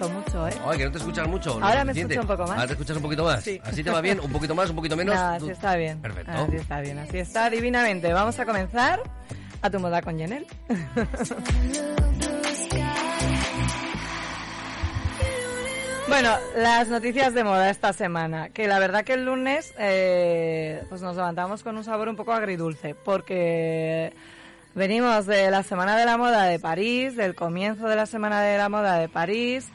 No mucho, ¿eh? Ay, que no te escuchas mucho. lo Ahora me escucho un poco más. Ahora te escuchas un poquito más. Sí. ¿Así te va bien? ¿Un poquito más, un poquito menos? Tú- así está bien. Perfecto. Así está bien, así está divinamente. Vamos a comenzar a tu moda con Yenel. Bueno, las noticias de moda esta semana, que la verdad que el lunes eh, pues nos levantamos con un sabor un poco agridulce, porque venimos de la Semana de la Moda de París, del comienzo de la Semana de la Moda de París,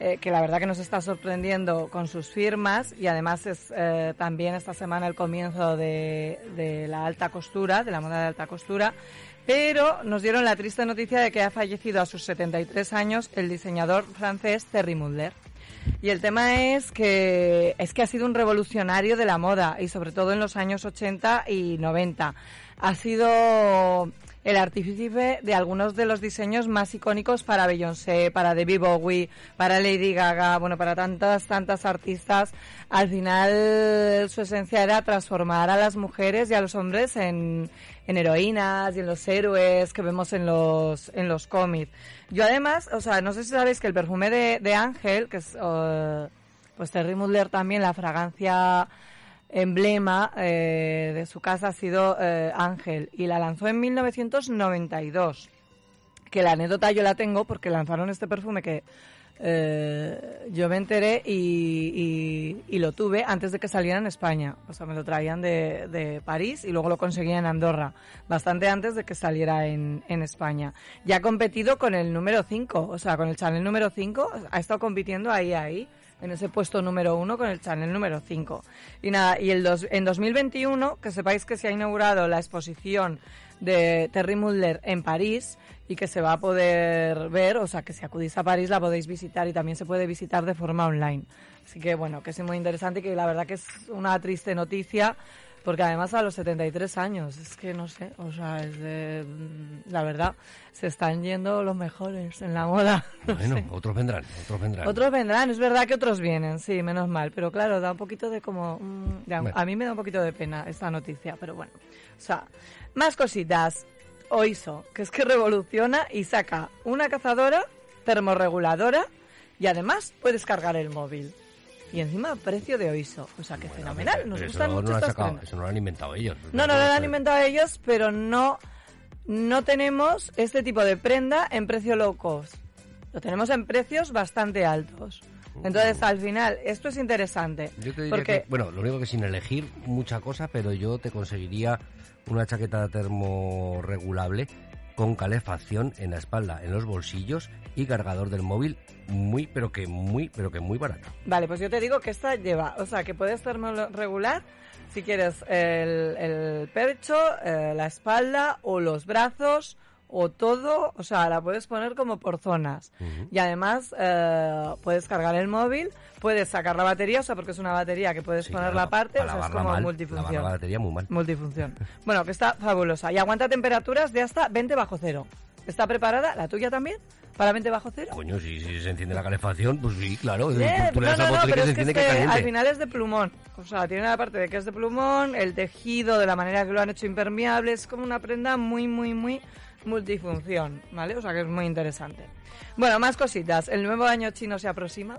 eh, que la verdad que nos está sorprendiendo con sus firmas y además es eh, también esta semana el comienzo de, de la alta costura, de la moda de alta costura. Pero nos dieron la triste noticia de que ha fallecido a sus 73 años el diseñador francés Terry Mugler. Y el tema es que es que ha sido un revolucionario de la moda y sobre todo en los años 80 y 90. Ha sido el artífice de algunos de los diseños más icónicos para Beyoncé, para David Bowie, para Lady Gaga, bueno, para tantas, tantas artistas. Al final su esencia era transformar a las mujeres y a los hombres en, en heroínas y en los héroes que vemos en los, en los cómics. Yo además, o sea, no sé si sabéis que el perfume de, de Ángel, que es, eh, pues Terry Mugler también, la fragancia emblema eh, de su casa ha sido eh, Ángel y la lanzó en 1992. Que la anécdota yo la tengo porque lanzaron este perfume que eh, yo me enteré y, y- lo tuve antes de que saliera en España. O sea, me lo traían de, de París y luego lo conseguía en Andorra, bastante antes de que saliera en, en España. Ya ha competido con el número 5, o sea, con el Chanel número 5, ha estado compitiendo ahí, ahí en ese puesto número uno con el Chanel número 5. Y nada, y el dos, en 2021, que sepáis que se ha inaugurado la exposición de Terry Mugler en París y que se va a poder ver, o sea, que si acudís a París la podéis visitar y también se puede visitar de forma online. Así que bueno, que es muy interesante y que la verdad que es una triste noticia porque además a los 73 años, es que no sé, o sea, es de, mm, la verdad, se están yendo los mejores en la moda. no Bueno, sé. otros vendrán, otros vendrán. Otros vendrán, es verdad que otros vienen, sí, menos mal, pero claro, da un poquito de como... mm, Bueno. A mí me da un poquito de pena esta noticia, pero bueno. O sea, más cositas. Oiso, que es que revoluciona y saca una cazadora termorreguladora y además puedes cargar el móvil. Y encima precio de Oiso, o sea, que fenomenal, nos gustan no mucho lo han estas sacado. Eso no lo han inventado ellos. No, no lo han inventado ellos, pero no, no tenemos este tipo de prenda en precio low cost. Lo tenemos en precios bastante altos. Entonces, al final, esto es interesante. Yo te diría porque que, bueno, lo único que sin elegir mucha cosa, pero yo te conseguiría una chaqueta termorregulable con calefacción en la espalda, en los bolsillos y cargador del móvil muy, pero que muy, pero que muy barata. Vale, pues yo te digo que esta lleva, o sea, que puedes regular si quieres el, el pecho, eh, la espalda o los brazos o todo, o sea, la puedes poner como por zonas. Y además eh, puedes cargar el móvil, puedes sacar la batería, o sea, porque es una batería que puedes Sí, ponerla claro, aparte, o sea, es como mal, multifunción. la batería muy mal. Multifunción. Bueno, que está fabulosa. Y aguanta temperaturas de hasta 20 bajo cero. ¿Está preparada? ¿La tuya también? ¿Para 20 bajo cero? Coño, si, si se enciende la calefacción, pues sí, claro. Eh, tú no, no, no, pero que se es que, enciende es que que caliente. al final es de plumón. O sea, tiene la parte de que es de plumón, el tejido de la manera que lo han hecho impermeable, es como una prenda muy, muy, muy multifunción, ¿vale? O sea que es muy interesante. Bueno, más cositas. El nuevo año chino se aproxima.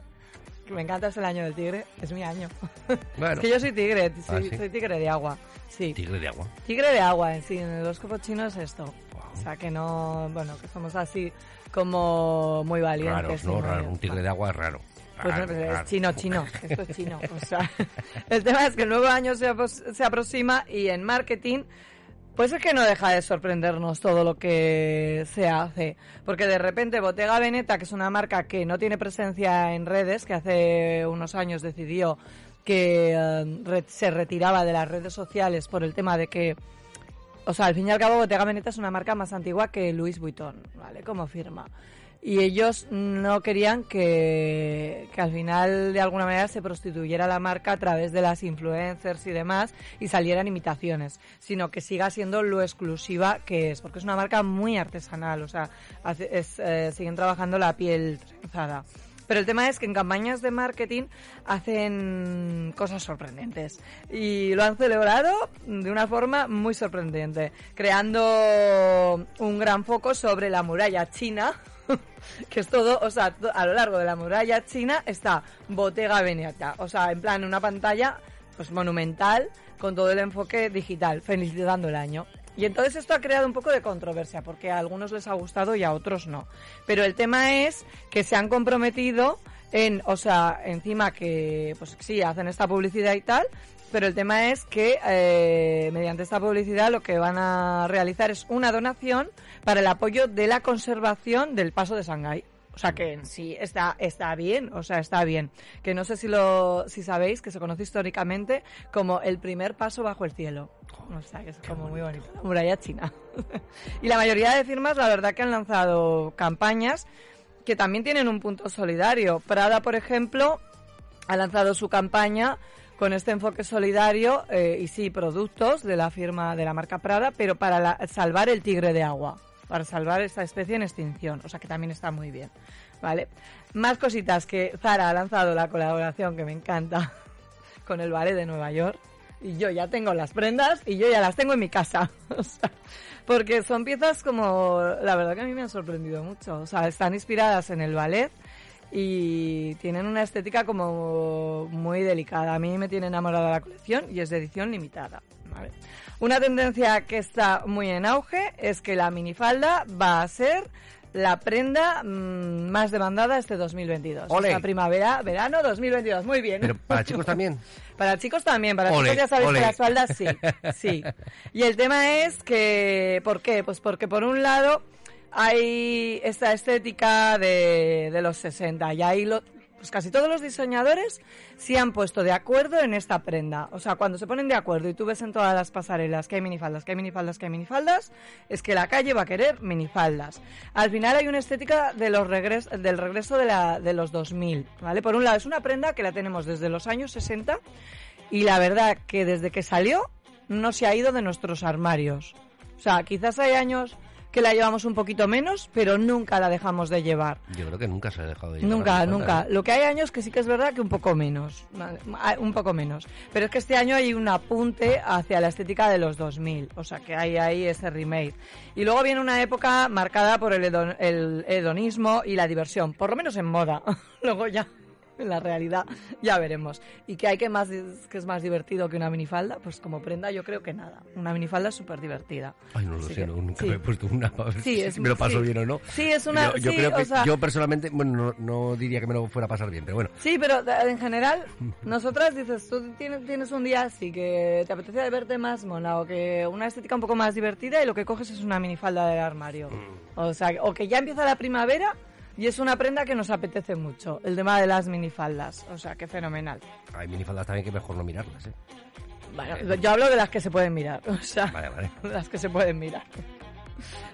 Que me encanta, es el año del tigre. Es mi año. Bueno. es que yo soy tigre, Ah, soy, ¿sí? soy tigre de agua. Sí. Tigre de agua. Tigre de agua, en sí, en el horóscopo chino es esto. O sea, que no, bueno, que somos así como muy valientes. Raro. Un tigre de agua es raro. Pues no, pues es chino, chino, esto es chino. O sea, el tema es que el nuevo año se, se aproxima y en marketing Pues es que no deja de sorprendernos todo lo que se hace, porque de repente Bottega Veneta, que es una marca que no tiene presencia en redes, que hace unos años decidió que eh, se retiraba de las redes sociales por el tema de que, o sea, al fin y al cabo Bottega Veneta es una marca más antigua que Louis Vuitton, ¿vale? Como firma. Y ellos no querían que, que al final de alguna manera se prostituyera la marca a través de las influencers y demás y salieran imitaciones, sino que siga siendo lo exclusiva que es, porque es una marca muy artesanal, o sea, hace- es, eh, siguen trabajando la piel trenzada. Pero el tema es que en campañas de marketing hacen cosas sorprendentes y lo han celebrado de una forma muy sorprendente, creando un gran foco sobre la muralla china, que es todo, o sea, a lo largo de la muralla china está Bottega Veneta, o sea, en plan una pantalla pues monumental con todo el enfoque digital, felicitando el año. Y entonces esto ha creado un poco de controversia, porque a algunos les ha gustado y a otros no. Pero el tema es que se han comprometido en, o sea, encima que, pues sí, hacen esta publicidad y tal, pero el tema es que eh, mediante esta publicidad lo que van a realizar es una donación para el apoyo de la conservación del paso de Shanghái. O sea que en sí está, está bien, o sea, está bien. Que no sé si lo, si sabéis que se conoce históricamente como el primer paso bajo el cielo. O sea que es como muy bonito. La muralla china. y la mayoría de firmas, la verdad que han lanzado campañas que también tienen un punto solidario. Prada, por ejemplo, ha lanzado su campaña con este enfoque solidario eh, y sí, productos de la firma de la marca Prada, pero para la- salvar el tigre de agua, para salvar esta especie en extinción, o sea que también está muy bien, ¿vale? Más cositas que Zara ha lanzado la colaboración que me encanta con el ballet de Nueva York y yo ya tengo las prendas y yo ya las tengo en mi casa, o sea, porque son piezas como, la verdad que a mí me han sorprendido mucho, o sea, están inspiradas en el ballet y tienen una estética como muy delicada. A mí me tiene enamorada la colección y es de edición limitada. ¿vale? Una tendencia que está muy en auge es que la minifalda va a ser la prenda mm, más demandada este 2022. ¡Ole! O sea, primavera, verano 2022. Muy bien. Pero para chicos también. Para chicos también, para Ole, chicos ya sabéis ole. que las faldas sí, sí. Y el tema es que, ¿por qué? Pues porque por un lado hay esta estética de, de los 60 y ahí lo, pues casi todos los diseñadores se han puesto de acuerdo en esta prenda. O sea, cuando se ponen de acuerdo y tú ves en todas las pasarelas que hay minifaldas, que hay minifaldas, que hay minifaldas, es que la calle va a querer minifaldas. Al final hay una estética del regreso de, de los 2000, ¿vale? Por un lado, es una prenda que la tenemos desde los años 60 y la verdad que desde que salió no se ha ido de nuestros armarios. O sea, quizás hay años que la llevamos un poquito menos, pero nunca la dejamos de llevar. Yo creo que nunca se ha dejado de llevar Nunca, nunca. Lo que hay años que sí que es verdad que un poco menos. Ah, Un poco menos. Pero es que este año hay un apunte hacia la estética de los 2000. O sea, que hay ahí ese remake. Y luego viene una época marcada por el, hedon- el hedonismo y la diversión. Por lo menos en moda. luego ya, en la realidad, ya veremos. ¿Y qué hay que, más, que es más divertido que una minifalda? Pues como prenda yo creo que nada. Una minifalda es súper divertida. Ay, no lo Así sé, que, no, nunca sí. me he puesto una para ver Sí, si es- me lo paso sí. bien o no. Sí, es una- Yo, creo o que sea- yo personalmente, bueno, no, no diría que me lo fuera a pasar bien, pero bueno. Sí, pero de- en general, nosotras dices, tú tienes, tienes un día así que te apetece verte más mona o que una estética un poco más divertida y lo que coges es una minifalda del armario. O sea, o que ya empieza la primavera y es una prenda que nos apetece mucho, el tema de las minifaldas. O sea, qué fenomenal. Hay minifaldas también que mejor no mirarlas, ¿eh? Bueno, yo hablo de las que se pueden mirar, o sea, Vale, vale. las que se pueden mirar.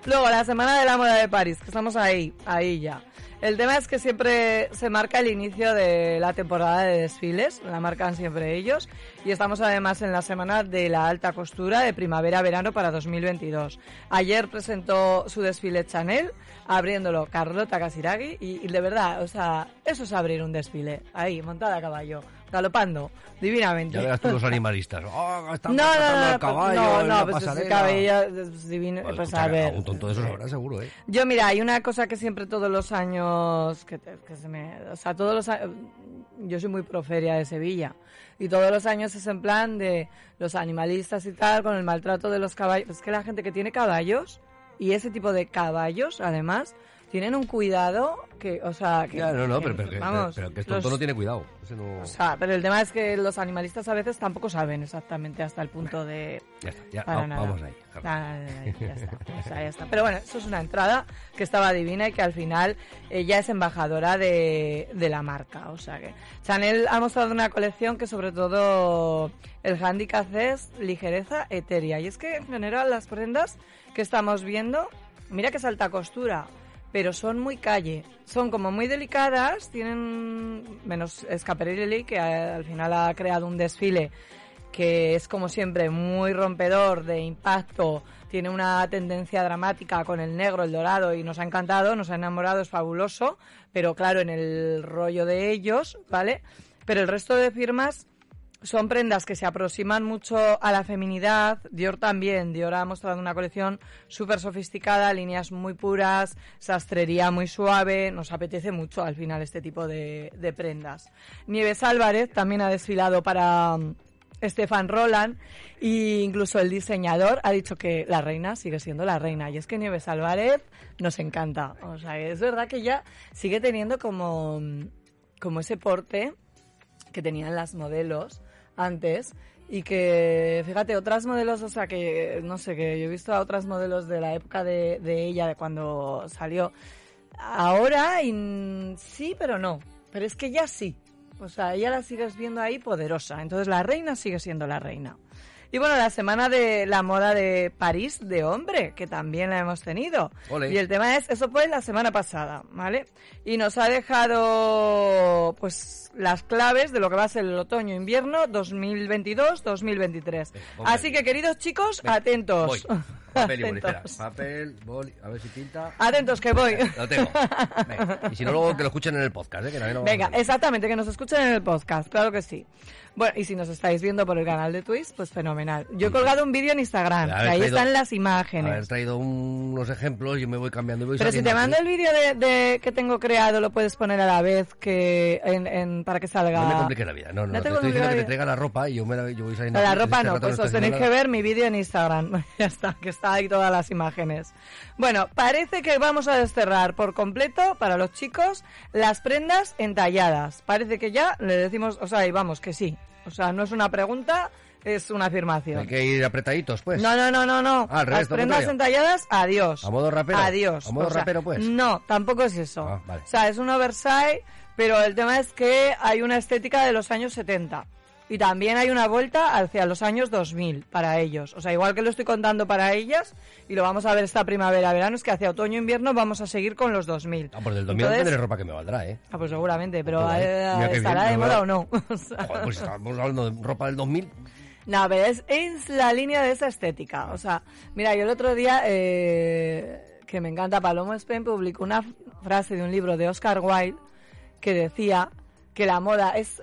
Luego, la Semana de la Moda de París, que estamos ahí, ahí ya. El tema es que siempre se marca el inicio de la temporada de desfiles, la marcan siempre ellos, y estamos además en la semana de la alta costura de primavera-verano para 2022. Ayer presentó su desfile Chanel, abriéndolo Carlota Casiraghi, y, y de verdad, o sea, eso es abrir un desfile, ahí, montada a caballo, galopando, divinamente. Ya verás tú los animalistas. ¡Oh, están No, no, no, no, caballo no, no, pues ese cabello es divino. Pues, Pues escucha, a ver. Un tonto de esos habrá seguro, ¿eh? Yo, mira, hay una cosa que siempre todos los años, que, que se me, o sea, todos los años, yo soy muy proferia de Sevilla, y todos los años es en plan de los animalistas y tal, con el maltrato de los caballos. Es que la gente que tiene caballos, y ese tipo de caballos, además, tienen un cuidado que, o sea, que... Ya, no, no, que, pero, pero que, vamos, pero que es tonto los- no tiene cuidado. Ese no- O sea, pero el tema es que los animalistas a veces tampoco saben exactamente hasta el punto de... Ya está, ya, Para nada. vamos ahí. Nada, ya está, o sea, ya está. Pero bueno, eso es una entrada que estaba divina y que al final ella es embajadora de, de la marca. O sea que Chanel ha mostrado una colección que sobre todo el handicap es ligereza etérea. Y es que en general las prendas que estamos viendo, mira que es alta costura, pero son muy calle. Son como muy delicadas, tienen menos Scaparelli que al final ha creado un desfile que es como siempre muy rompedor de impacto, tiene una tendencia dramática con el negro, el dorado y nos ha encantado, nos ha enamorado, es fabuloso, pero claro, en el rollo de ellos, ¿vale? Pero el resto de firmas son prendas que se aproximan mucho a la feminidad. Dior también. Dior ha mostrado una colección súper sofisticada, líneas muy puras, sastrería muy suave. Nos apetece mucho al final este tipo de, prendas. Nieves Álvarez también ha desfilado para mm, Stefan Roland e incluso el diseñador ha dicho que la reina sigue siendo la reina. Y es que Nieves Álvarez nos encanta. O sea, es verdad que ella sigue teniendo como, mm, como ese porte que tenían las modelos antes y que, fíjate, otras modelos, o sea, que no sé, que yo he visto a otras modelos de la época de, ella, de cuando salió. Ahora, sí, pero no. Pero es que ya sí. O sea, ella la sigues viendo ahí poderosa. Entonces la reina sigue siendo la reina. Y bueno, la semana de la moda de París de hombre, que también la hemos tenido. Y el tema es, eso fue la semana pasada, ¿vale? Y nos ha dejado, pues, las claves de lo que va a ser el otoño-invierno 2022-2023. hombre. Así que, queridos chicos, atentos. Voy. Papel y. Atentos. Papel, boli, a ver si pinta. Atentos que voy. Lo tengo. Venga. Y si no, luego que lo escuchen en el podcast, ¿eh? Que a Venga, exactamente, que nos escuchen en el podcast, claro que sí. Bueno, y si nos estáis viendo por el canal de Twitch, pues fenomenal. Yo he colgado un vídeo en Instagram, Haber que ahí traído- están las Haber imágenes. traído un- unos ejemplos, yo me voy cambiando. voy Pero si te mando aquí. el vídeo de, de- que tengo creado, lo puedes poner a la vez que en, en- para que salga. No me compliques la vida, no, no. No te te estoy diciendo que la te traiga la ropa y yo, me la, yo voy saliendo. La aquí, ropa este no, pues os tenéis que ver mi vídeo en Instagram. ya está, que está ahí todas las imágenes. Bueno, parece que vamos a desterrar por completo para los chicos las prendas entalladas. Parece que ya le decimos, o sea, y vamos, que sí. O sea, no es una pregunta, es una afirmación. Hay que ir apretaditos, pues. No, no, no, no, no. Ah, al revés, Las todo prendas contrario. entalladas, adiós. ¿A modo rapero? Adiós. ¿A modo O sea, rapero, pues? No, tampoco es eso. Ah, vale. O sea, es un oversize, pero el tema es que hay una estética de los años 70. Y también hay una vuelta hacia los años 2000 para ellos. O sea, igual que lo estoy contando para ellas, y lo vamos a ver esta primavera-verano, es que hacia otoño-invierno vamos a seguir con los 2000. Ah, pues del 2000 Entonces- tendré ropa que me valdrá, ¿eh? Ah, pues seguramente, pero eh, ¿estará bien, de moda o no? O sea, Joder, pues estamos hablando de ropa del 2000. No, pero es, es la línea de esa estética. O sea, mira, yo el otro día, eh, que me encanta, Palomo Spen publicó una frase de un libro de Oscar Wilde que decía que la moda es...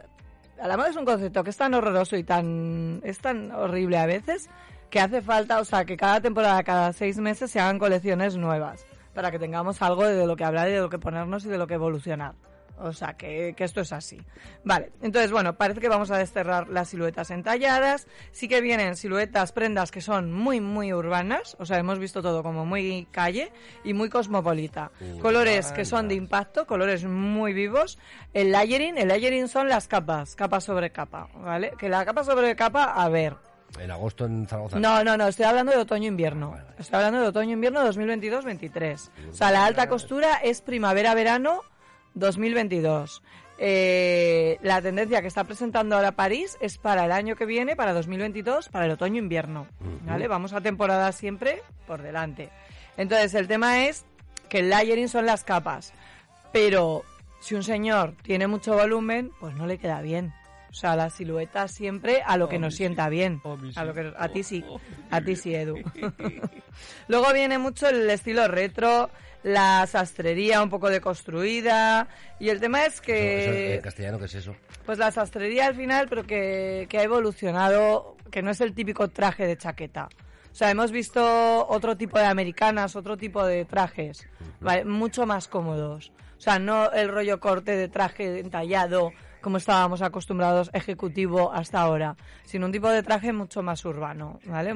La moda es un concepto que es tan horroroso y tan... es tan horrible a veces que hace falta, o sea, que cada temporada, cada seis meses se hagan colecciones nuevas para que tengamos algo de lo que hablar y de lo que ponernos y de lo que evolucionar. O sea, que, que esto es así. Vale, entonces, bueno, parece que vamos a desterrar las siluetas entalladas. Sí que vienen siluetas, prendas que son muy, muy urbanas. O sea, hemos visto todo como muy calle y muy cosmopolita. Colores que son de impacto, colores muy vivos. El layering, el layering son las capas, capa sobre capa, ¿vale? Que la capa sobre capa, a ver, En agosto en Zaragoza. no, no, no, estoy hablando de otoño-invierno. Vale, vale. Estoy hablando de otoño-invierno 2022-23. O sea, la alta costura es primavera-verano 2022. Eh, la tendencia que está presentando ahora París es para el año que viene, para 2022, para el otoño-invierno. ¿Vale? Vamos a temporada siempre por delante. Entonces, el tema es que el layering son las capas. Pero si un señor tiene mucho volumen, pues no le queda bien. O sea, la silueta siempre a lo que nos sienta bien. A, lo que, a ti sí, a ti sí, Edu. Luego viene mucho el estilo retro, la sastrería un poco deconstruida. Y el tema es Eso- eso que... en castellano, ¿qué es eso? Pues la sastrería al final, pero que, que ha evolucionado, que no es el típico traje de chaqueta. O sea, hemos visto otro tipo de americanas, otro tipo de trajes, ¿vale? mucho más cómodos. O sea, no el rollo corte de traje entallado como estábamos acostumbrados ejecutivo hasta ahora, sino un tipo de traje mucho más urbano, ¿vale?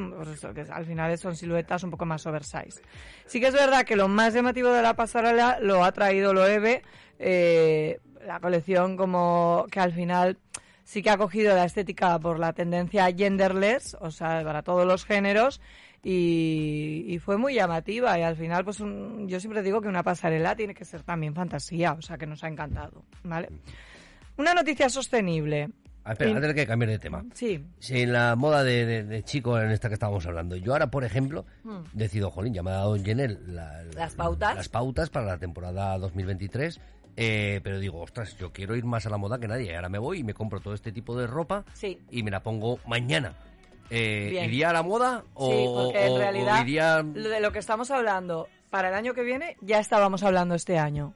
Que al final son siluetas un poco más oversize. Sí que es verdad que lo más llamativo de la pasarela lo ha traído Loewe, eh, la colección como que al final sí que ha cogido la estética por la tendencia genderless, o sea, para todos los géneros, y, fue muy llamativa. Y al final, pues yo siempre digo que una pasarela tiene que ser también fantasía, o sea, que nos ha encantado, ¿vale? Una noticia sostenible. Ah, espera, antes de que cambie de tema. Sí, Si en la moda de, de, de chico en esta que estábamos hablando, yo ahora, por ejemplo, decido, jolín, ya me ha dado Jenner la- la- Hmm. Las pautas. las pautas para la temporada 2023, eh, pero digo, ostras, yo quiero ir más a la moda que nadie. Ahora me voy y me compro todo este tipo de ropa Sí. y me la pongo mañana. Eh. ¿Iría a la moda o, sí, porque en o realidad iría... lo de lo que estamos hablando para el año que viene ya estábamos hablando este año.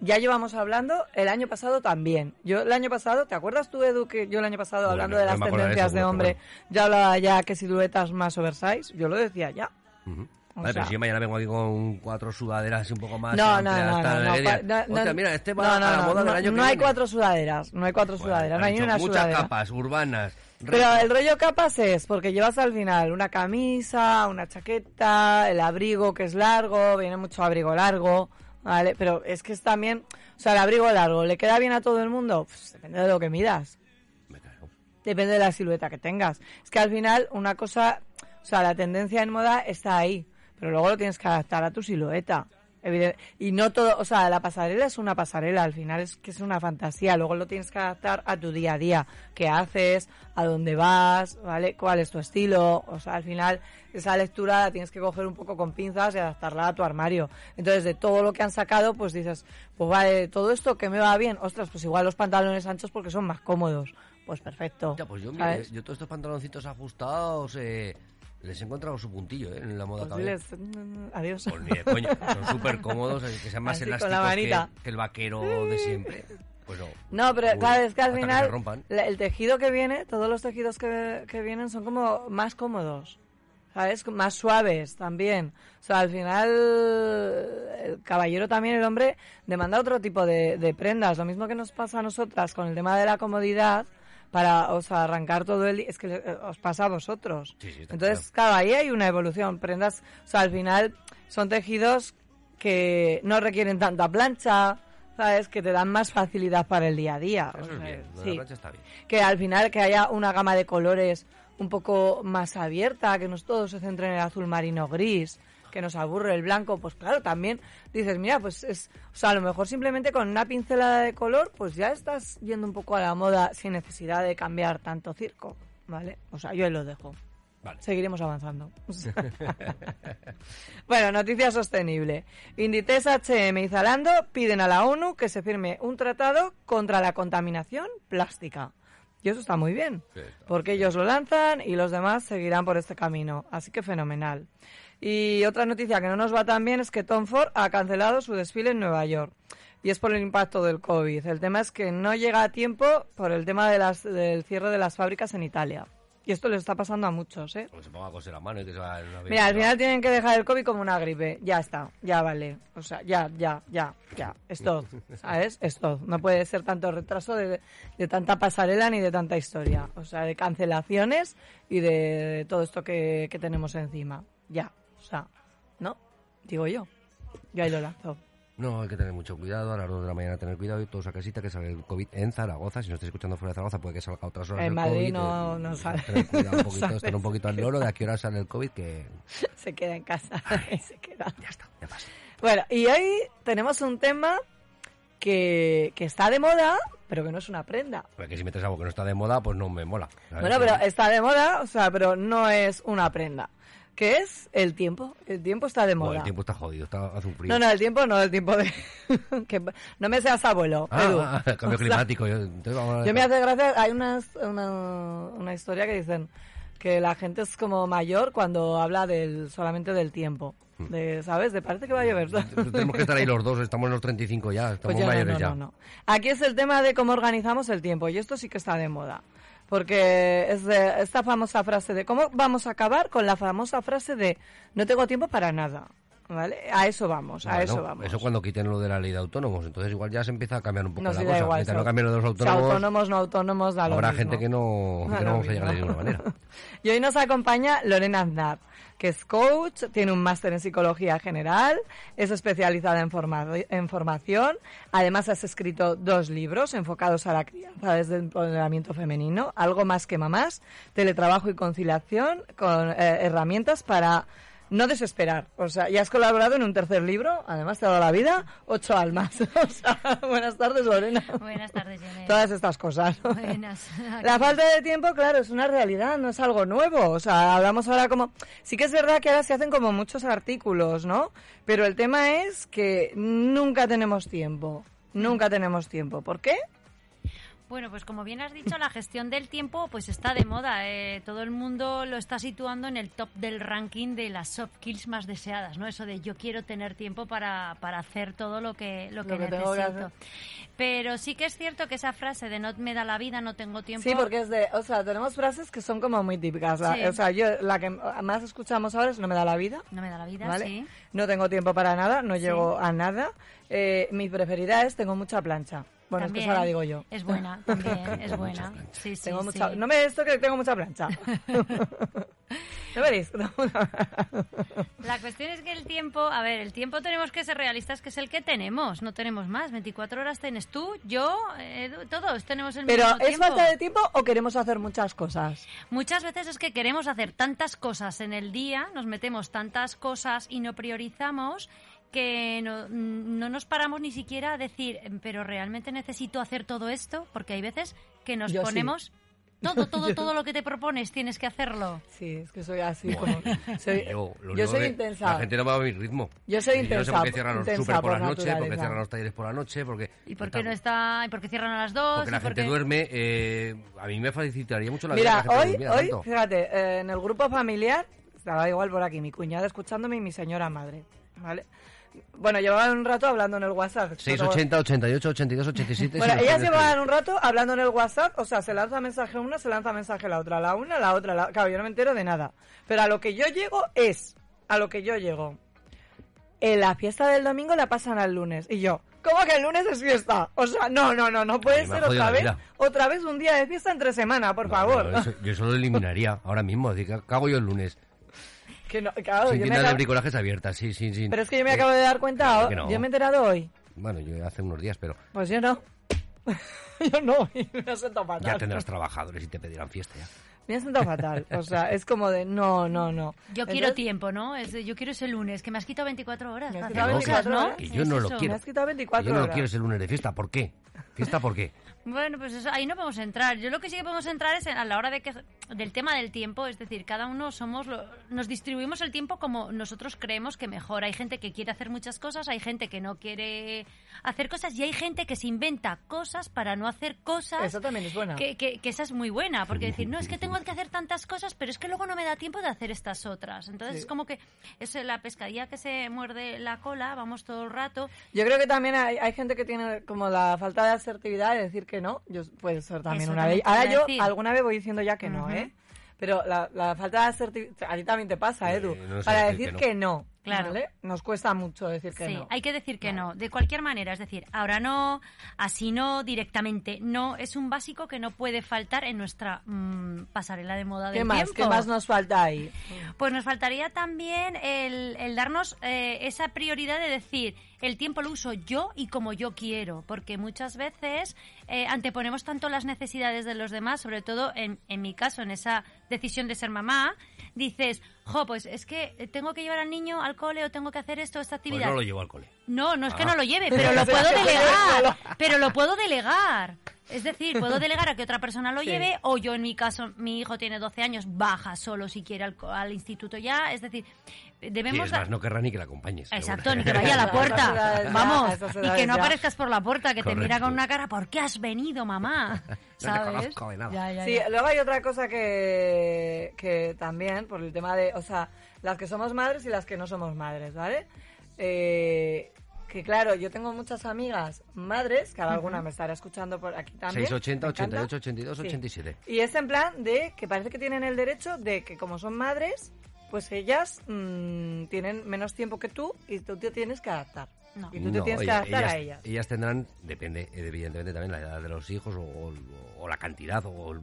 Ya llevamos hablando el año pasado también. Yo el año pasado, ¿te acuerdas tú, Edu, que yo el año pasado Bueno, hablando de las de tendencias eso, de hombre, bueno. ya hablaba ya que siluetas más oversize? Yo lo decía ya. Ujú. O Vale, pero si yo mañana vengo aquí con cuatro sudaderas y un poco más... No, no, no, no, no, diría, pa- no, no, "Hostia, mira, este va no, a la no, moda no, del año no hay viene". cuatro sudaderas, no hay cuatro Bueno, sudaderas, no hay ni una muchas sudadera. capas urbanas. Pero el rollo capas es porque llevas al final una camisa, una chaqueta, el abrigo que es largo, viene mucho abrigo largo, ¿vale? Pero es que es también, o sea, el abrigo largo, ¿le queda bien a todo el mundo? Pues depende de lo que midas, Me cago. depende de la silueta que tengas. Es que al final una cosa, o sea, la tendencia en moda está ahí, pero luego lo tienes que adaptar a tu silueta. Evidente- Y no todo, o sea, la pasarela es una pasarela, al final es que es una fantasía, luego lo tienes que adaptar a tu día a día, qué haces, a dónde vas, ¿vale? ¿Cuál es tu estilo? O sea, al final esa lectura la tienes que coger un poco con pinzas y adaptarla a tu armario. Entonces, de todo lo que han sacado, pues dices, pues vale, todo esto que me va bien, ostras, pues igual los pantalones anchos porque son más cómodos. Pues perfecto. Ya, pues yo, ¿sabes? yo todos estos pantaloncitos ajustados eh, les he encontrado su puntillo eh, en la moda Pues mm, adiós. Pues ni de coño, son súper cómodos, que sean más Así, elásticos que, que el vaquero de siempre. Pues no. No, pero Uy, claro, es que al hasta final el tejido que viene, todos los tejidos que, que vienen son como más cómodos, ¿sabes? Más suaves también. O sea, al final el caballero también, el hombre, demanda otro tipo de, de prendas. Lo mismo que nos pasa a nosotras con el tema de la comodidad para o sea, arrancar todo el... Es que eh, os pasa a vosotros. Sí, sí, está Entonces, claro, ahí hay una evolución. Prendas, o sea, al final son tejidos que no requieren tanta plancha, ¿sabes? Que te dan más facilidad para el día a día. Eso O es bien, la sí. plancha está bien. Que al final que haya una gama de colores un poco más abierta, que no todo se centre en el azul marino gris, que nos aburre el blanco, pues claro, también dices, mira, pues es, o sea, a lo mejor simplemente con una pincelada de color, pues ya estás yendo un poco a la moda sin necesidad de cambiar tanto circo, ¿vale? O sea, yo ahí lo dejo. Vale. Seguiremos avanzando. bueno, noticia sostenible. Inditex, HM y Zalando piden a la ONU que se firme un tratado contra la contaminación plástica. Y eso está muy bien, Sí, está porque ellos lo lanzan y los demás seguirán por este camino. Así que fenomenal. Y otra noticia que no nos va tan bien es que Tom Ford ha cancelado su desfile en Nueva York. Y es por el impacto del COVID. El tema es que no llega a tiempo por el tema de las, del cierre de las fábricas en Italia. Y esto le está pasando a muchos, ¿eh? Pues se ponga a coser la mano y que se va una Mira, al final tienen que dejar el COVID como una gripe. Ya está, ya vale. O sea, ya, ya, ya, ya. Stop, ¿sabes? Stop. No puede ser tanto retraso de, de tanta pasarela ni de tanta historia. O sea, de cancelaciones y de, todo esto que, que tenemos encima. Ya, o sea, ¿no? Digo yo. Yo ahí lo lanzo. No, hay que tener mucho cuidado, a las 2 de la mañana tener cuidado y todos a casita que sale el COVID en Zaragoza. Si no estáis escuchando fuera de Zaragoza, puede que salga a otras horas En el Madrid COVID. no- eh, no sale. Tener cuidado un poquito, estar un poquito al loro de a qué hora sale el COVID, que Se queda en casa y se queda. ya está, ya pasa. Bueno, y hoy tenemos un tema que, que está de moda, pero que no es una prenda. Porque si metes algo que no está de moda, pues no me mola. ¿sabes? Bueno, pero está de moda, o sea, pero no es una prenda. ¿Qué es? El tiempo. El tiempo está de moda. el tiempo está jodido, está, frío. No, no, el tiempo no, el tiempo de... que no me seas abuelo, Ah, Edu. ah, ah, cambio O sea, climático. yo, entonces vamos a Yo me hace gracia, hay una, una, una historia que dicen que la gente es como mayor cuando habla del solamente del tiempo. Hmm. De, ¿Sabes? De parece que va a llover. Tenemos que estar ahí los dos, estamos en los 35 ya, estamos Pues ya no, mayores no, ya. no, no. Aquí es el tema de cómo organizamos el tiempo y esto sí que está de moda. Porque es de esta famosa frase de cómo vamos a acabar con la famosa frase de no tengo tiempo para nada. ¿Vale? A eso vamos, a Bueno, eso vamos. Eso cuando quiten lo de la ley de autónomos. Entonces igual ya se empieza a cambiar un poco No, la sí, cosa. igual. Mientras no cambien lo de los si autónomos, autónomos, no autónomos, da lo habrá mismo. gente que no, que no vamos a llegar de mismo. ninguna manera. Y hoy nos acompaña Lorena Aznar, que es coach, tiene un máster en psicología general, es especializada en, en formación, además has escrito dos libros enfocados a la crianza desde el empoderamiento femenino, algo más que mamás, teletrabajo y conciliación, con eh, herramientas para no desesperar. O sea, ya has colaborado en un tercer libro, además te ha dado la vida, ocho almas. O sea, buenas tardes, Lorena. Buenas tardes. Todas estas cosas. Buenas. La falta de tiempo, claro, es una realidad, no es algo nuevo. O sea, hablamos ahora como... Sí que es verdad que ahora se hacen como muchos artículos, ¿no? Pero el tema es que nunca tenemos tiempo. Nunca tenemos tiempo. ¿Por qué? Bueno, pues como bien has dicho, la gestión del tiempo pues está de moda. eh, todo el mundo lo está situando en el top del ranking de las soft skills más deseadas, ¿no? Eso de yo quiero tener tiempo para, para hacer todo lo que, lo que Lo que tengo que necesito. Pero sí que es cierto que esa frase de no me da la vida, no tengo tiempo. Sí, porque es de... O sea, tenemos frases que son como muy típicas. Sí. O sea, yo la que más escuchamos ahora es no me da la vida. No me da la vida, ¿Vale? sí. No tengo tiempo para nada, no llego a nada. Eh, mi preferida es tengo mucha plancha. Bueno, es que eso la digo yo. Es buena, también, es buena. plancha. Sí, sí, Tengo sí. mucha, No me esto que tengo mucha plancha. ¿No veréis? La cuestión es que el tiempo, a ver, el tiempo tenemos que ser realistas, que es el que tenemos, no tenemos más. 24 horas tienes tú, yo, Edu, todos tenemos el Pero mismo ¿es tiempo. falta de tiempo o queremos hacer muchas cosas? Muchas veces es que queremos hacer tantas cosas en el día, nos metemos tantas cosas y no priorizamos que no, no nos paramos ni siquiera a decir, pero realmente necesito hacer todo esto, porque hay veces que nos Yo sí. ponemos todo, todo, todo lo que te propones tienes que hacerlo. Sí, es que soy así como... Soy, Yo, lo yo único soy intensa. La gente no va a mi ritmo. Yo soy Yo no sé por qué intensa, cierran los intensa súper por por la noche, por qué cierran los talleres por la noche, porque... ¿Y por qué no está? ¿Y por qué cierran a las dos? Porque la ¿Y por gente duerme. eh, a mí me facilitaría mucho la vida. Mira, la gente hoy, hoy, tanto. fíjate, eh, en el grupo familiar, estaba igual por aquí, mi cuñada escuchándome y mi señora madre, ¿vale? Bueno, llevaban un rato hablando en el WhatsApp. 680, 88, 82, 87... Bueno, ellas llevaban un rato hablando en el WhatsApp, o sea, se lanza mensaje una, se lanza mensaje la otra, la una, la otra, la... claro, yo no me entero de nada. Pero a lo que yo llego es, a lo que yo llego. En la fiesta del domingo la pasan al lunes. Y yo, ¿cómo que el lunes es fiesta? O sea, no, no, no, no puede ser otra vez, otra vez un día de fiesta entre semana, por No, favor. no, eso- yo eso lo eliminaría ahora mismo. Decir, ¿qué hago yo el lunes? Que no, claro, sin yo me tiendas de acabo- bricolajes abiertas, sí, sí, sí. Pero es que yo me Eh, acabo de dar cuenta, claro no. yo me he enterado hoy. Bueno, yo hace unos días, pero Pues yo no. yo no, y me siento fatal. ya tendrás trabajadores y te pedirán fiesta ya. Me siento fatal. O sea, es como de no, no, no. Yo quiero tiempo, ¿no? Es de, yo quiero ese lunes, que me has quitado 24 horas. Me has quitado hacer cosas, 24 ¿no? horas. Que yo Es no lo quiero. Me has quitado 24 yo no lo quiero ese lunes de fiesta. ¿Por qué? ¿Fiesta por qué? Bueno, pues eso, ahí no podemos entrar. Yo lo que sí que podemos entrar es en- a la hora de que, del tema del tiempo, es decir, cada uno somos, lo- nos distribuimos el tiempo como nosotros creemos que mejor. Hay gente que quiere hacer muchas cosas, hay gente que no quiere hacer cosas y hay gente que se inventa cosas para no hacer cosas. Eso también es buena. Que, que- que esa es muy buena, porque decir, no, es que tengo que hacer tantas cosas, pero es que luego no me da tiempo de hacer estas otras. Entonces Sí. es como que es la pescadilla que se muerde la cola, vamos todo el rato. Yo creo que también hay, hay gente que tiene como la falta de asertividad de decir que no. Yo, puede ser también Eso una te Ahora yo decir. alguna vez voy diciendo ya que no. ¿eh? Pero la, la falta de asertividad, a ti también te pasa, Eh, Edu. no para decir que no. Claro. ¿vale? Nos cuesta mucho decir que sí, no. hay que decir que no, de cualquier manera, es decir, ahora no, así no, directamente no, es un básico que no puede faltar en nuestra mm, pasarela de moda ¿Qué del más? tiempo. ¿Qué más nos falta ahí? Pues nos faltaría también el, el darnos eh, esa prioridad de decir, el tiempo lo uso yo y como yo quiero, porque muchas veces eh, anteponemos tanto las necesidades de los demás, sobre todo en, en mi caso, en esa decisión de ser mamá, dices, jo, pues es que tengo que llevar al niño al cole o tengo que hacer esto, esta Pues actividad. no lo llevo al cole. No, no es que Ah. no lo lleve, pero lo puedo delegar. Pero lo puedo delegar. Es decir, puedo delegar a que otra persona lo Sí. lleve o yo en mi caso, mi hijo tiene 12 años, baja solo si quiere al, al instituto ya. Es decir, Y debemos... es más, no querrá ni que la acompañes. Exacto, ni que vaya a la puerta. Vamos, y que no aparezcas por la puerta, que te mira con una cara, ¿por qué has venido, mamá? ¿Sabes? conozco de nada. Ya, ya, Sí, ya. luego hay otra cosa que, que también, por el tema de, o sea, las que somos madres y las que no somos madres, ¿vale? Eh, que claro, yo tengo muchas amigas madres, que ahora alguna me estará escuchando por aquí también. 680, me encanta. 88, 82, Sí. 87. Y es en plan de que parece que tienen el derecho de que como son madres, pues ellas mm, tienen menos tiempo que tú y tú te tienes que adaptar. No. Y tú te No, tienes que adaptar ellas, a ellas. Ellas tendrán, depende evidentemente también la edad de los hijos o, o- o la cantidad, o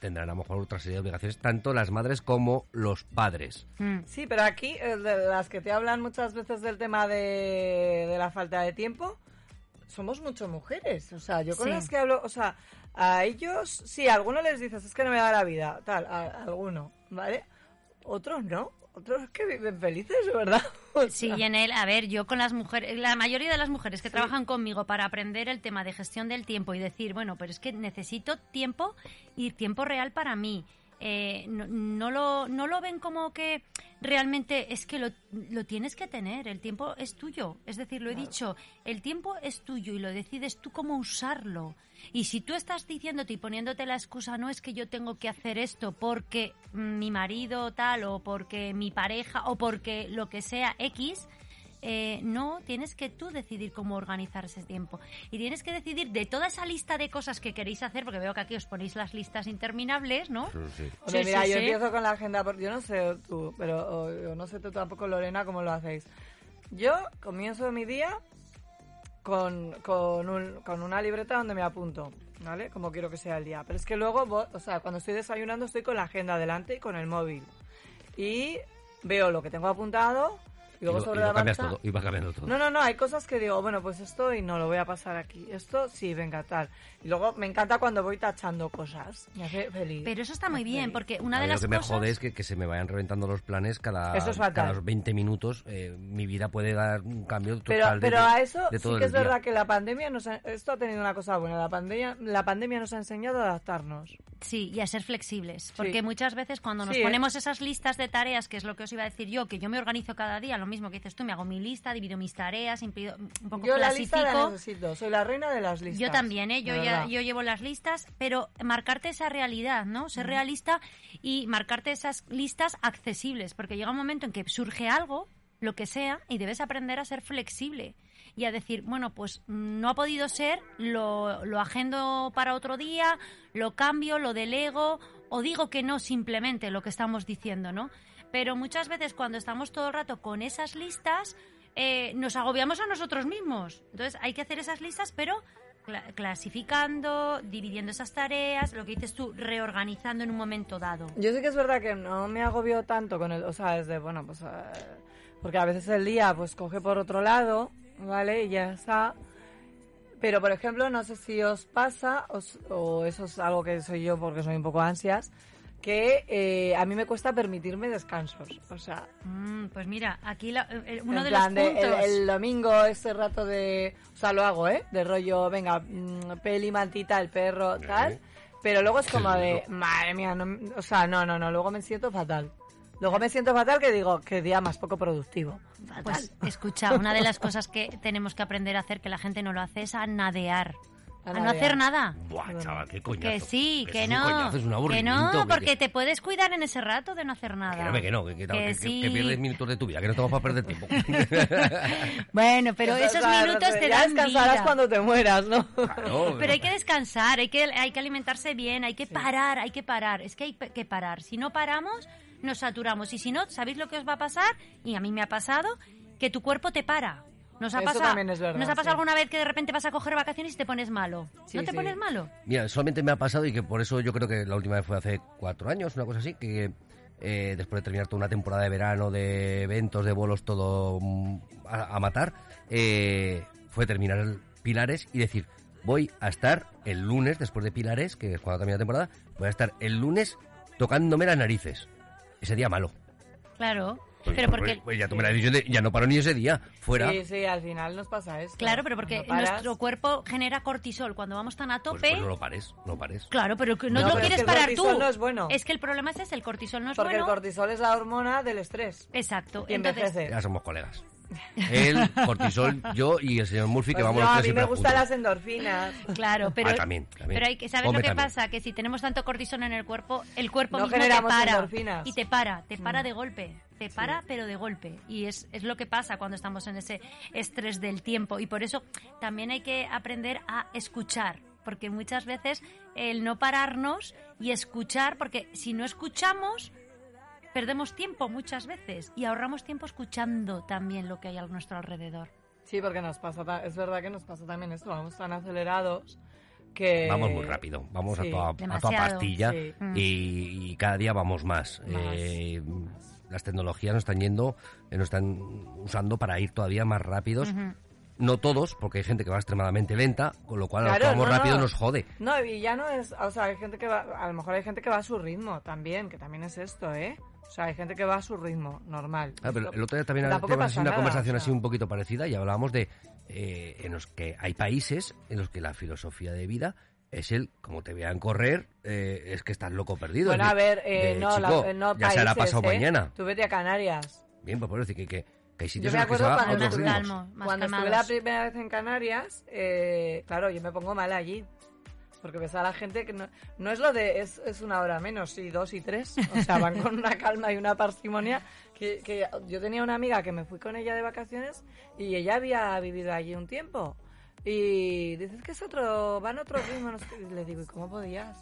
tendrán a lo mejor otra serie de obligaciones, tanto las madres como los padres. Mm. Sí, pero aquí eh, de las que te hablan muchas veces del tema de, de la falta de tiempo, somos mucho mujeres. O sea, yo con Sí. las que hablo, o sea, a ellos, sí, a algunos les dices, es que no me da la vida, tal, a, a alguno, ¿vale? Otros no, otros que viven felices, ¿verdad? O Sí, sea, y en él, a ver, yo con las mujeres, la mayoría de las mujeres que trabajan conmigo para aprender el tema de gestión del tiempo y decir, bueno, pero es que necesito tiempo y tiempo real para mí. Eh, no, no lo, no lo ven como que realmente es que lo, lo tienes que tener, el tiempo es tuyo. Es decir, lo he dicho, el tiempo es tuyo y lo decides tú cómo usarlo. Y si tú estás diciéndote y poniéndote la excusa, no es que yo tengo que hacer esto porque mi marido tal o porque mi pareja o porque lo que sea X, eh, no, tienes que tú decidir cómo organizar ese tiempo. Y tienes que decidir de toda esa lista de cosas que queréis hacer, porque veo que aquí os ponéis las listas interminables, ¿no? Hombre, Sí, mira, sí, yo sí. empiezo con la agenda, porque yo no sé tú, pero o- o no sé tú tampoco, Lorena, cómo lo hacéis. Yo comienzo mi día con, con, un- con una libreta donde me apunto, ¿vale? Como quiero que sea el día. Pero es que luego, o sea, cuando estoy desayunando estoy con la agenda delante y con el móvil. Y veo lo que tengo apuntado y luego y, lo- sobre y lo la cambias marcha... todo, y va cambiando todo. No, no, no, hay cosas que digo, bueno, pues esto y no lo voy a pasar aquí. Esto sí, venga, tal. Y luego me encanta cuando voy tachando cosas. Me hace feliz. Pero eso está muy Me bien, feliz. porque una A de las lo que me cosas... jode es que, que se me vayan reventando los planes cada, Eso es cada los 20 minutos. eh, mi vida puede dar un cambio Pero, total de- pero a eso de sí todo que el es día. verdad que la pandemia nos ha, esto ha tenido una cosa buena. La pandemia, la pandemia nos ha enseñado a adaptarnos. Sí, y a ser flexibles. Porque Sí. muchas veces cuando nos Sí, ¿eh? ponemos esas listas de tareas, que es lo que os iba a decir yo, que yo me organizo cada día, lo mismo que dices tú, me hago mi lista, divido mis tareas, un poco Yo la lista la clasifico. necesito. Soy la reina de las listas. Yo también, ¿eh? Yo, ya, yo llevo las listas, pero marcarte esa realidad, ¿no? Ser realista y marcarte esas listas accesibles, porque llega un momento en que surge algo, lo que sea, y debes aprender a ser flexible y a decir, bueno, pues no ha podido ser, lo, lo agendo para otro día, lo cambio, lo delego, o digo que no simplemente lo que estamos diciendo, ¿no? Pero muchas veces cuando estamos todo el rato con esas listas, eh, nos agobiamos a nosotros mismos. Entonces hay que hacer esas listas, pero cla- clasificando, dividiendo esas tareas, lo que dices tú, reorganizando en un momento dado. Yo sí que es verdad que no me agobio tanto con el, o sea, desde, bueno, pues, eh, porque a veces el día, pues, coge por otro lado, ¿vale? Y ya está. Pero, por ejemplo, no sé si os pasa, os- o eso es algo que soy yo porque soy un poco ansias, que eh, a mí me cuesta permitirme descansos. O sea, Mm, pues mira, aquí la- eh, uno en de plan los de puntos... el, el domingo, ese rato de. O sea, lo hago, ¿eh? De rollo, venga, mm, peli, mantita, el perro, tal. Pero luego es como de, madre mía, no, o sea, no, no, no, luego me siento fatal. Luego me siento fatal que digo, qué día más poco productivo. Fatal. Pues escucha, una de las cosas que tenemos que aprender a hacer, que la gente no lo hace, es a nadear. A A, no hacer nada. Buah, chaval, qué coñazo. Que sí, que es un no. coñazo, es un que no, que- porque te puedes cuidar en ese rato de no hacer nada. Que no, que no, que, que, que- que- sí. que pierdes minutos de tu vida, que no estamos para perder tiempo. Bueno, pero esos minutos te ya dan descansarás vida. cuando te mueras, ¿no? Claro, Pero hay que descansar, hay que, hay que alimentarse bien, hay que parar, hay que parar. Es que hay que parar. Si no paramos, nos saturamos. Y si no, ¿sabéis lo que os va a pasar? Y a mí me ha pasado, que tu cuerpo te para. ¿Nos ha pasado, también es verdad, ¿nos ha pasado sí. alguna vez que de repente vas a coger vacaciones y te pones malo? Sí, ¿No te sí. pones malo? Mira, solamente me ha pasado y que por eso yo creo que la última vez fue hace cuatro años, una cosa así, que eh, después de terminar toda una temporada de verano, de eventos, de bolos, todo mm, a, a matar, eh, fue terminar el Pilares y decir, voy a estar el lunes, después de Pilares, que es cuando termina la temporada, voy a estar el lunes tocándome las narices. Ese día malo. Claro. Pues- pero porque... pues ya tomé la decisión de, ya no paro ni ese día, fuera. Sí, sí, al final nos pasa esto. Claro, pero porque nuestro cuerpo genera cortisol cuando vamos tan a Pues, tope. pues no lo pares, no pares. Claro, pero que no, No, lo pero es quieres que el parar tú. cortisol no es bueno. Es que el problema es ese, el cortisol no es Porque bueno. el cortisol es la hormona del estrés. Exacto. Y Entonces, envejece. Ya somos colegas. Él, cortisol, yo y el señor Murphy, que Pues vamos no, los a tres mí me gustan las endorfinas. Claro, pero, Ah, también, también. pero hay que ¿sabes Come lo que también. pasa? Que si tenemos tanto cortisol en el cuerpo, el cuerpo No mismo te para endorfinas. y te para, te para de golpe, te para pero de golpe y es, es lo que pasa cuando estamos en ese estrés del tiempo y por eso también hay que aprender a escuchar, porque muchas veces el no pararnos y escuchar, porque si no escuchamos perdemos tiempo muchas veces y ahorramos tiempo escuchando también lo que hay a nuestro alrededor. Sí, porque nos pasa, es verdad que nos pasa también esto, vamos tan acelerados que... Vamos muy rápido, vamos a toda, a toda demasiado, pastilla sí. Mm. y, y cada día vamos más. Más. Eh, las tecnologías nos están yendo, eh, nos están usando para ir todavía más rápidos. No todos, porque hay gente que va extremadamente lenta, con lo cual a los que Claro, vamos no, rápido no. nos jode. No, y ya no es, o sea, hay gente que va, a lo mejor hay gente que va a su ritmo también, que también es esto, ¿eh? O sea, hay gente que va a su ritmo, normal. Ah, pero el otro día también pasa una nada, conversación o sea. así un poquito parecida y hablábamos de eh, en los que hay países en los que la filosofía de vida es el, como te vean correr, eh, es que estás loco perdido. Bueno, a ver, eh, de, no, la- chico, eh, no ya se hará países, pasado ¿eh? mañana. Tú vete a Canarias. Bien, pues por decir que, que, que hay Yo sitios me en los que acuerdo cuando otros calmo. más cuando estuve la primera vez en Canarias, eh, claro, yo me pongo mal allí. Porque ves a la gente que no, no es lo de, es, es una hora menos, sí, dos y tres. O sea, van con una calma y una parsimonia. Que, que yo tenía una amiga que me fui con ella de vacaciones y ella había vivido allí un tiempo. Y dices que es otro, van a otro ritmo. No sé le digo, ¿y cómo podías?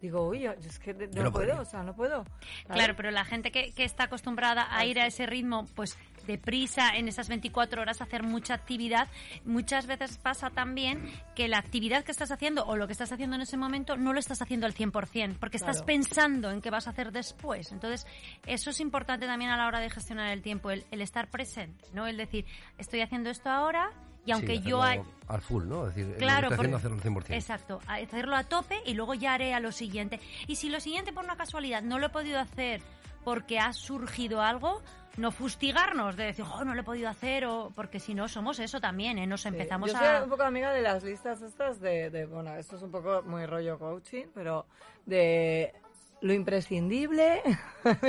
Digo, uy, yo, yo es que Yo no, no puedo, podría. o sea, no puedo. Claro, pero la gente que, que está acostumbrada a ir a ese ritmo, pues deprisa, en esas 24 horas, hacer mucha actividad, muchas veces pasa también que la actividad que estás haciendo o lo que estás haciendo en ese momento no lo estás haciendo al 100%, porque estás pensando en qué vas a hacer después. Entonces, eso es importante también a la hora de gestionar el tiempo, el, el estar presente, ¿no? El decir, estoy haciendo esto ahora y aunque Sí, yo... hay- al full, ¿no? Es decir, Claro, estoy haciendo, hacerlo al 100%. Exacto, hacerlo a tope y luego ya haré a lo siguiente. Y si lo siguiente por una casualidad no lo he podido hacer porque ha surgido algo, no fustigarnos de decir, oh, no lo he podido hacer, o porque si no somos eso también, ¿eh? Nos Sí, empezamos Yo a... soy un poco amiga de las listas estas de, de- bueno, esto es un poco muy rollo coaching, pero de lo imprescindible,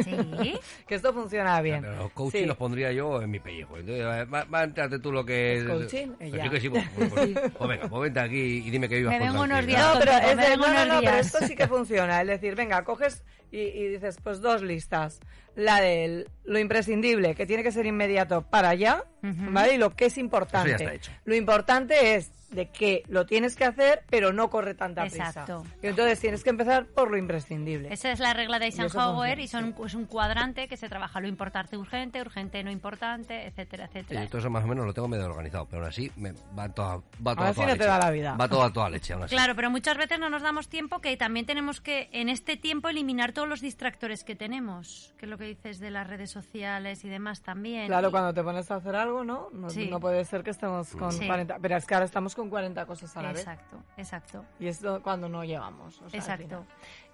Sí. que esto funciona bien. Pero los coaching Sí. los pondría yo en mi pellejo. Entonces, va, entrarte tú lo que es. ¿Es coaching? Ella. sí que sí, pues, pues- pues- pues venga, pues vente aquí y dime que vivas Me con vengo unos días No, pero, contigo, es me de- vengo no, no, unos no, pero días. esto sí que funciona. Es decir, venga, coges y, y dices, pues dos listas. La de lo imprescindible, que tiene que ser inmediato para allá, Ujú. ¿vale? Y lo que es importante. Eso ya está hecho. Lo importante es de que lo tienes que hacer, pero no corre tanta Exacto. prisa. Y entonces tienes que empezar por lo imprescindible. Esa es la regla de Y Eisenhower funciona, y son, es un cuadrante que se trabaja lo importante urgente, urgente no importante, etcétera, etcétera. yo todo eso más o menos lo tengo medio organizado, pero aún así me va toda, va toda, Ahora sí toda no te leche. da la vida. Va toda, toda leche, aún así. Claro, pero muchas veces no nos damos tiempo que también tenemos que, en este tiempo, eliminar todos los distractores que tenemos, que es lo que dices de las redes sociales y demás también. Claro, Y- cuando te pones a hacer algo, ¿no? No, Sí. no puede ser que estemos con Sí. 40... Pero es que ahora estamos con 40 cosas a la vez. Exacto, exacto. Y es cuando no llegamos. o sea, al Exacto.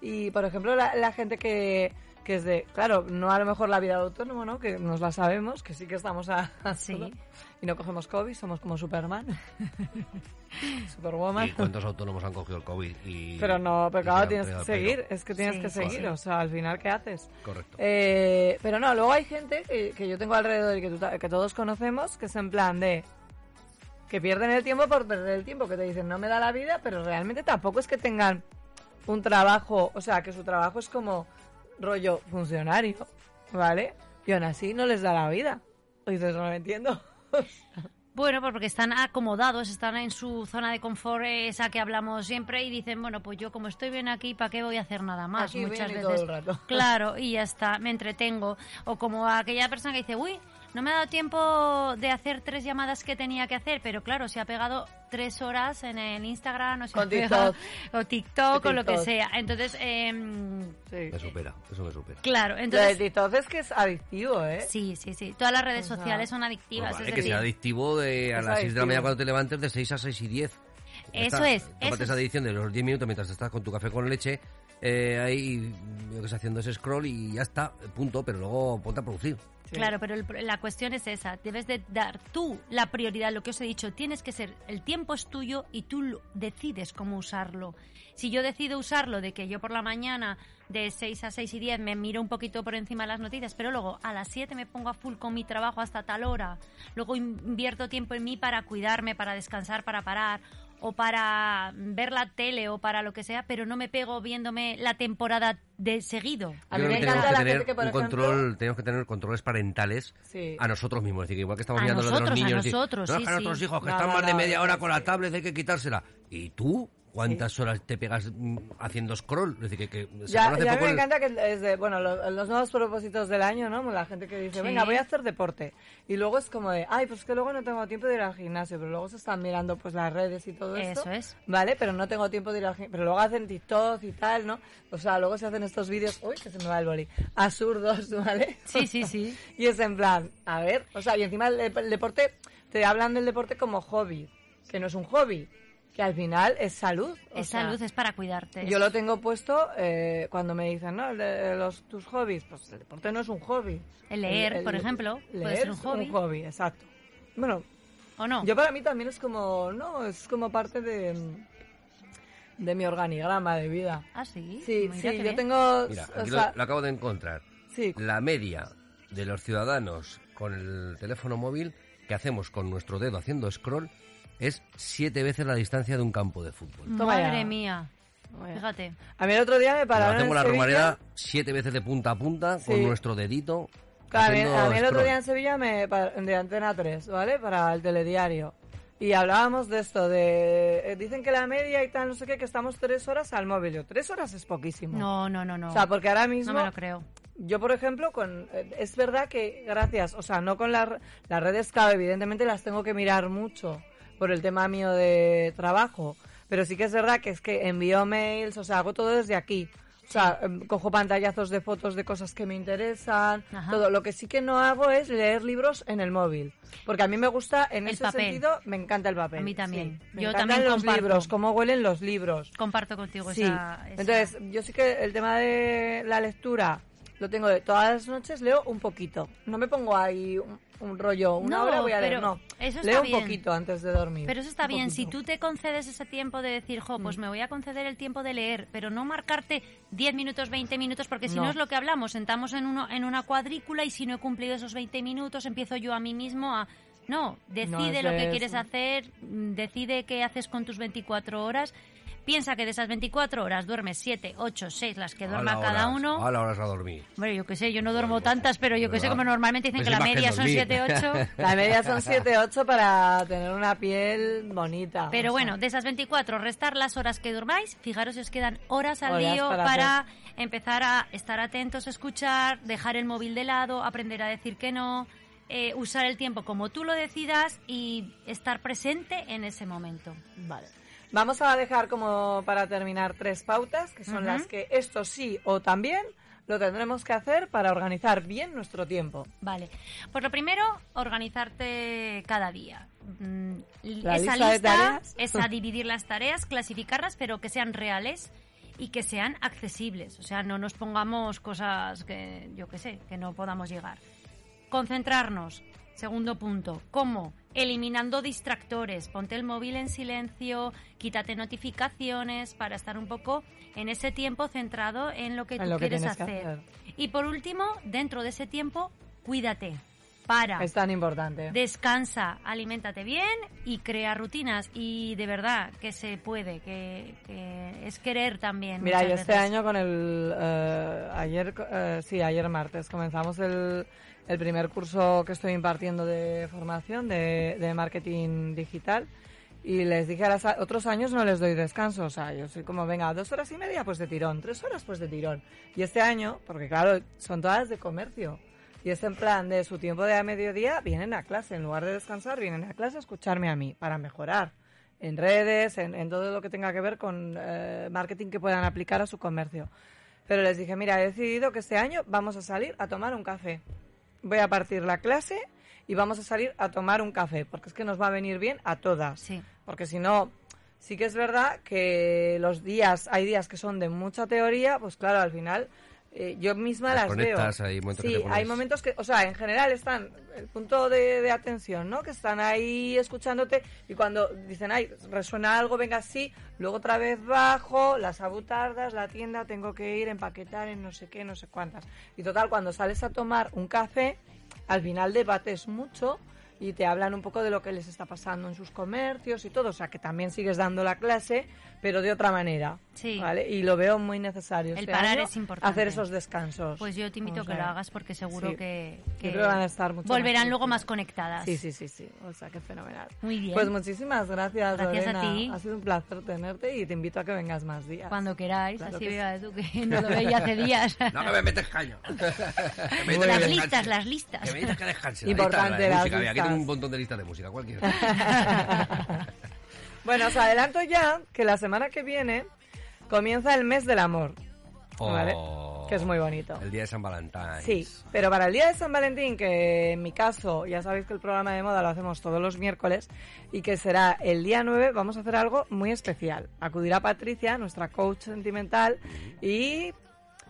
Y, por ejemplo, la, la gente que, que es de... Claro, no a lo mejor la vida de autónomo, ¿no? Que nos la sabemos, que sí que estamos a... a Sí. todo, Y no cogemos COVID, somos como Superman. Superwoman. ¿Y cuántos autónomos han cogido el COVID? Y, Pero no, pero y claro, tienes que seguir, es que tienes Sí, que sí, seguir, o sea, al final, ¿qué haces? Correcto. Eh, pero no, luego hay gente que, que yo tengo alrededor y que, tú ta- que todos conocemos, que es en plan de que pierden el tiempo por perder el tiempo, que te dicen no me da la vida, pero realmente tampoco es que tengan un trabajo, o sea, que su trabajo es como rollo funcionario, ¿vale? Y aún así no les da la vida. Y dices, no lo entiendo. Bueno, pues porque están acomodados, están en su zona de confort, esa que hablamos siempre, y dicen, bueno, pues yo como estoy bien aquí, ¿para qué voy a hacer nada más? Aquí Muchas veces. todo el rato. Claro, y ya está, me entretengo. O como aquella persona que dice, uy, no me ha dado tiempo de hacer tres llamadas que tenía que hacer, pero claro, se ha pegado tres horas en el Instagram, o, Con TikTok. o TikTok, o lo que sea. Entonces, em, Sí. Me supera, eso me supera. claro, Lo de entonces... TikTok es que es adictivo, ¿eh? Sí, sí, sí. Todas las redes O sea, sociales son adictivas. Pues vale, es que decir, sea adictivo de a Es las 6 de la mañana adictivo. cuando te levantes, de 6 a 6 y 10. Ya Eso está. es, Tómate eso esa es. adicción de los 10 minutos mientras estás con tu café con leche, eh, ahí, yo que sé, haciendo ese scroll y ya está, punto, pero luego ponte a producir. Claro, pero el la cuestión es esa. Debes de dar tú la prioridad, lo que os he dicho. Tienes que ser, el tiempo es tuyo y tú decides cómo usarlo. Si yo decido usarlo de que yo por la mañana de 6 a 6 y 10 me miro un poquito por encima de las noticias, pero luego a las 7 me pongo a full con mi trabajo hasta tal hora, luego invierto tiempo en mí para cuidarme, para descansar, para parar o para ver la tele o para lo que sea, pero no me pego viéndome la temporada de seguido. A mí me encanta tenemos la que gente tener que, por un ejemplo... control, tenemos que tener controles parentales Sí. a nosotros mismos. Es decir, igual que estamos A mirando lo de los a niños. y decir, nosotros, no, sí, que nuestros sí. hijos que No, están no, más de media no, hora sí. con la tablet hay que quitársela. ¿Y tú? ¿Cuántas horas te pegas mm, haciendo scroll? Es decir, que, que Ya, ya poco me el- encanta que es de, bueno, los, los nuevos propósitos del año, ¿no? La gente que dice, Sí. venga, voy a hacer deporte. Y luego es como de, ay, pues que luego no tengo tiempo de ir al gimnasio, pero luego se están mirando pues las redes y todo esto. Eso es. Vale, pero no tengo tiempo de ir al gimnasio. Pero luego hacen TikTok y tal, ¿no? O sea, luego se hacen estos vídeos, uy, que se me va el boli, absurdos, ¿vale? Sí, sí, sí. y es en plan, a ver, o sea, y encima el, el deporte, te hablan del deporte como hobby, que no es un hobby, que al final es salud. Es sea, salud, es para cuidarte. yo lo tengo puesto eh, cuando me dicen, ¿no? El de- los, tus hobbies. Pues el deporte no es un hobby. El leer, por ejemplo, puede leer ser un es hobby. un hobby, exacto. Bueno, ¿O no? yo para mí también es como, no, es como parte de, de mi organigrama de vida. Ah, sí. Sí, Mira sí, yo bien. tengo... Mira, o aquí sea, lo, lo acabo de encontrar. sí, La media de los ciudadanos con el teléfono móvil que hacemos con nuestro dedo haciendo scroll es siete veces la distancia de un campo de fútbol. Toma Madre ya. mía. Fíjate. a mí el otro día me pararon en hacemos la Sevilla. romareda siete veces de punta a punta con nuestro dedito. Claro, a mí, haciendo a mí el otro scroll. día en Sevilla me pa- de Antena 3, ¿vale? Para el telediario. Y hablábamos de esto, de... eh, dicen que la media y tal, no sé qué, que estamos tres horas al móvil. Yo, tres horas es poquísimo. No, no, no, no. O sea, porque ahora no mismo... me lo creo. Yo, por ejemplo, con eh, es verdad que gracias, o sea, no con las las redes clave, evidentemente las tengo que mirar mucho por el tema mío de trabajo, pero sí que es verdad que es que envío mails, o sea, hago todo desde aquí. O sea, em, cojo pantallazos de fotos de cosas que me interesan, Ajá. todo. Lo que sí que no hago es leer libros en el móvil, porque a mí me gusta, en El ese papel. sentido, me encanta el papel. A mí también. sí. Me Yo encantan también los comparto. libros, cómo huelen los libros. Comparto contigo Sí, esa, esa- entonces yo sí que el tema de la lectura lo tengo de todas las noches, leo un poquito. No me pongo ahí un, un rollo, una No, hora voy a leer, no. eso está leo un poquito antes de dormir. Pero eso está bien, si tú te concedes ese tiempo de decir, jo, Mm. pues me voy a conceder el tiempo de leer, pero no marcarte 10 minutos, 20 minutos, porque si no, No. es lo que hablamos, sentamos en, uno, en una cuadrícula y si no he cumplido esos 20 minutos, empiezo yo a mí mismo a... No, decide lo que quieres hacer, mm, decide qué haces con tus 24 horas. Piensa que de esas 24 horas duermes 7, 8, 6, las que duerma cada uno. hala horas a dormir. Bueno, yo qué sé, yo no duermo tantas, pero yo qué sé, como normalmente dicen Pues que la más que media son dormir. 7, 8. La media son 7-8 para tener una piel bonita. Pero o sea. bueno, de esas 24, restar las horas que durmáis, fijaros si os quedan horas al Horas día para para, empezar a estar atentos, escuchar, dejar el móvil de lado, aprender a decir que no, eh, usar el tiempo como tú lo decidas y estar presente en ese momento. Vale. Vamos a dejar como para terminar tres pautas, que son las que esto sí o también lo tendremos que hacer para organizar bien nuestro tiempo. Vale, pues lo primero, organizarte cada día. Mm, La esa lista de lista tareas. es a dividir las tareas, clasificarlas, pero que sean reales y que sean accesibles. O sea, no nos pongamos cosas que, yo qué sé, que no podamos llegar. Concentrarnos. Segundo punto. ¿Cómo? Eliminando distractores. Ponte el móvil en silencio, quítate notificaciones para estar un poco en ese tiempo centrado en lo que En tú lo quieres que hacer. hacer. Y por último, dentro de ese tiempo, cuídate. Para. Es tan importante. Descansa, aliméntate bien y crea rutinas. Y de verdad que se puede, que, que es querer también. Mira, yo este año con el... eh, ayer, eh, sí, ayer martes comenzamos el, el primer curso que estoy impartiendo de formación de, marketing digital y les dije a las, otros años no les doy descanso, o sea, yo soy como, venga, dos horas y media pues de tirón, tres horas pues de tirón. Y este año, porque claro, son todas de comercio. Y es en plan de su tiempo de a mediodía, vienen a clase, en lugar de descansar, vienen a clase a escucharme a mí para mejorar en redes, en, en todo lo que tenga que ver con eh, marketing que puedan aplicar a su comercio. Pero les dije, mira, he decidido que este año vamos a salir a tomar un café. Voy a partir la clase y vamos a salir a tomar un café, porque es que nos va a venir bien a todas. Sí. Porque si no, sí que es verdad que los días, hay días que son de mucha teoría, pues claro, al final eh, yo misma las veo. hay momentos que sí, pones- hay momentos que, o sea, en general están el punto de, de atención, ¿no? Que están ahí escuchándote y cuando dicen, ay, resuena algo, venga así, luego otra vez bajo, las abutardas, la tienda, tengo que ir, empaquetar en no sé qué, no sé cuántas. Y total, cuando sales a tomar un café, al final debates mucho y te hablan un poco de lo que les está pasando en sus comercios y todo. O sea, que también sigues dando la clase, pero de otra manera. Sí. ¿vale? Y lo veo muy necesario. El este parar año, es importante. Hacer esos descansos. Pues yo te invito O a que sea, lo hagas porque seguro sí. que, que van a estar mucho más volverán luego producidas. más conectadas. Sí, sí, sí, sí. O sea, que fenomenal. Muy bien. Pues muchísimas gracias, Gracias a Lorena. ti. Ha sido un placer tenerte y te invito a que vengas más días. Cuando queráis, Claro así que veas tú que no lo veía hace días. No que me metes caño. Me dices que las listas, las listas. Que me dices que descanse. Importante, las música. Un montón de listas de música, cualquiera. bueno, os adelanto ya que la semana que viene comienza el mes del amor. ¿Vale? Oh. Que es muy bonito. El día de San Valentín. Sí, pero para el día de San Valentín, que en mi caso, ya sabéis que el programa de moda lo hacemos todos los miércoles y que será el día 9, vamos a hacer algo muy especial. Acudirá Patricia, nuestra coach sentimental, y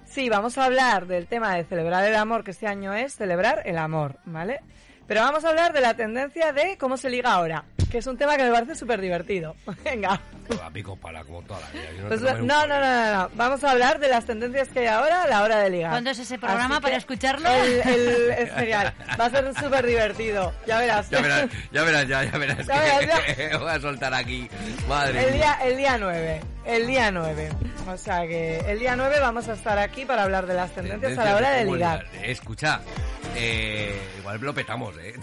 sí, vamos a hablar del tema de celebrar el amor, que este año es celebrar el amor, ¿vale? Pero vamos a hablar de la tendencia de cómo se liga ahora, que es un tema que me parece súper divertido. Venga. A pico para como toda la vida. No Pues no, no, no, no, no. Vamos a hablar de las tendencias que hay ahora a la hora de ligar. ¿Cuándo es ese programa Así para escucharlo? el- el- es genial. Va a ser súper divertido. Ya verás. Ya verás, ya verás, ya, ya verás. Ya verás, que voy a soltar aquí. Madre El mía. día, el día 9. El día 9. O sea que el día 9 vamos a estar aquí para hablar de las tendencias a la hora de cómo ligar. Escucha, eh, igual lo petamos, ¿eh?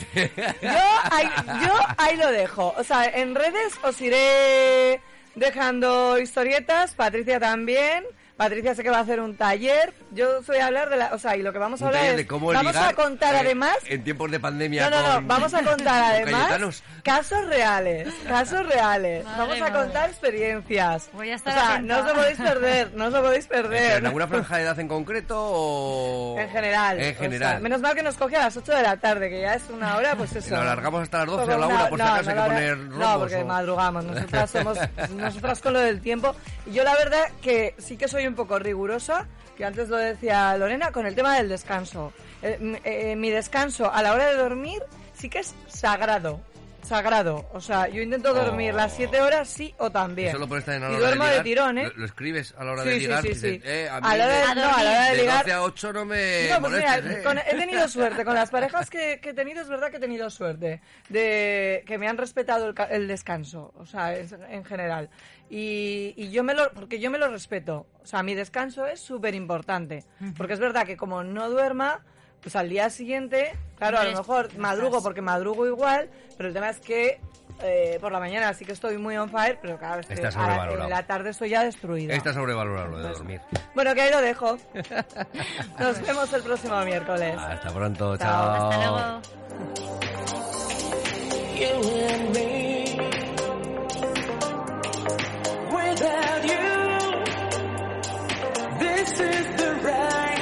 Yo ahí, yo ahí lo dejo. O sea, en redes os iré dejando historietas. Patricia también. Patricia sé que va a hacer un taller. Yo os voy a hablar de la... O sea, y lo que vamos a Un hablar es... de cómo vamos ligar, a contar eh, además... En tiempos de pandemia. No, no, no, con- vamos a contar con además Cayetanos. casos reales, casos reales. Madre vamos a madre. contar experiencias. Voy a estar o sea, atenta. no os lo podéis perder, no os lo podéis ¿Pero perder. ¿En alguna franja de edad en concreto o...? En general. En o general. sea, menos mal que nos coge a las 8 de la tarde, que ya es una hora, pues eso. ¿Lo alargamos hasta las 12 Como o la una- 1 por si no, acaso no hay que poner rombos? No, porque o- madrugamos. Nosotras somos, nosotras con lo del tiempo. Y yo la verdad que sí que soy un poco rigurosa, que antes lo decía Lorena, con el tema del descanso. Eh, m- eh, mi descanso a la hora de dormir sí que es sagrado. Sagrado. O sea, yo intento dormir Oh. las 7 horas sí o también. Eso lo pones también a la y hora duermo de de tirón, ¿eh? Lo, lo escribes a la hora Sí, de sí, ligar. sí, dices, sí. eh, a mí A la hora de- de, no, a la hora de de ligar- 12 a 8 no me No, pues mira, molestes, ¿eh? con- he tenido suerte. Con las parejas que, que he tenido, es verdad que he tenido suerte. De que me han respetado el, el descanso, o sea, es- en general. Y, y yo me lo, porque yo me lo respeto. O sea, mi descanso es súper importante. Porque es verdad que como no duerma, pues al día siguiente, claro, a lo mejor madrugo porque madrugo igual, pero el tema es que eh, por la mañana sí que estoy muy on fire, pero cada vez que Está a- sobrevalorado. en la tarde estoy ya destruida. Está sobrevalorado lo de dormir. Bueno, que ahí lo dejo. Nos vemos el próximo miércoles. Hasta pronto, Chao. chao. Hasta luego. about you. This is the right.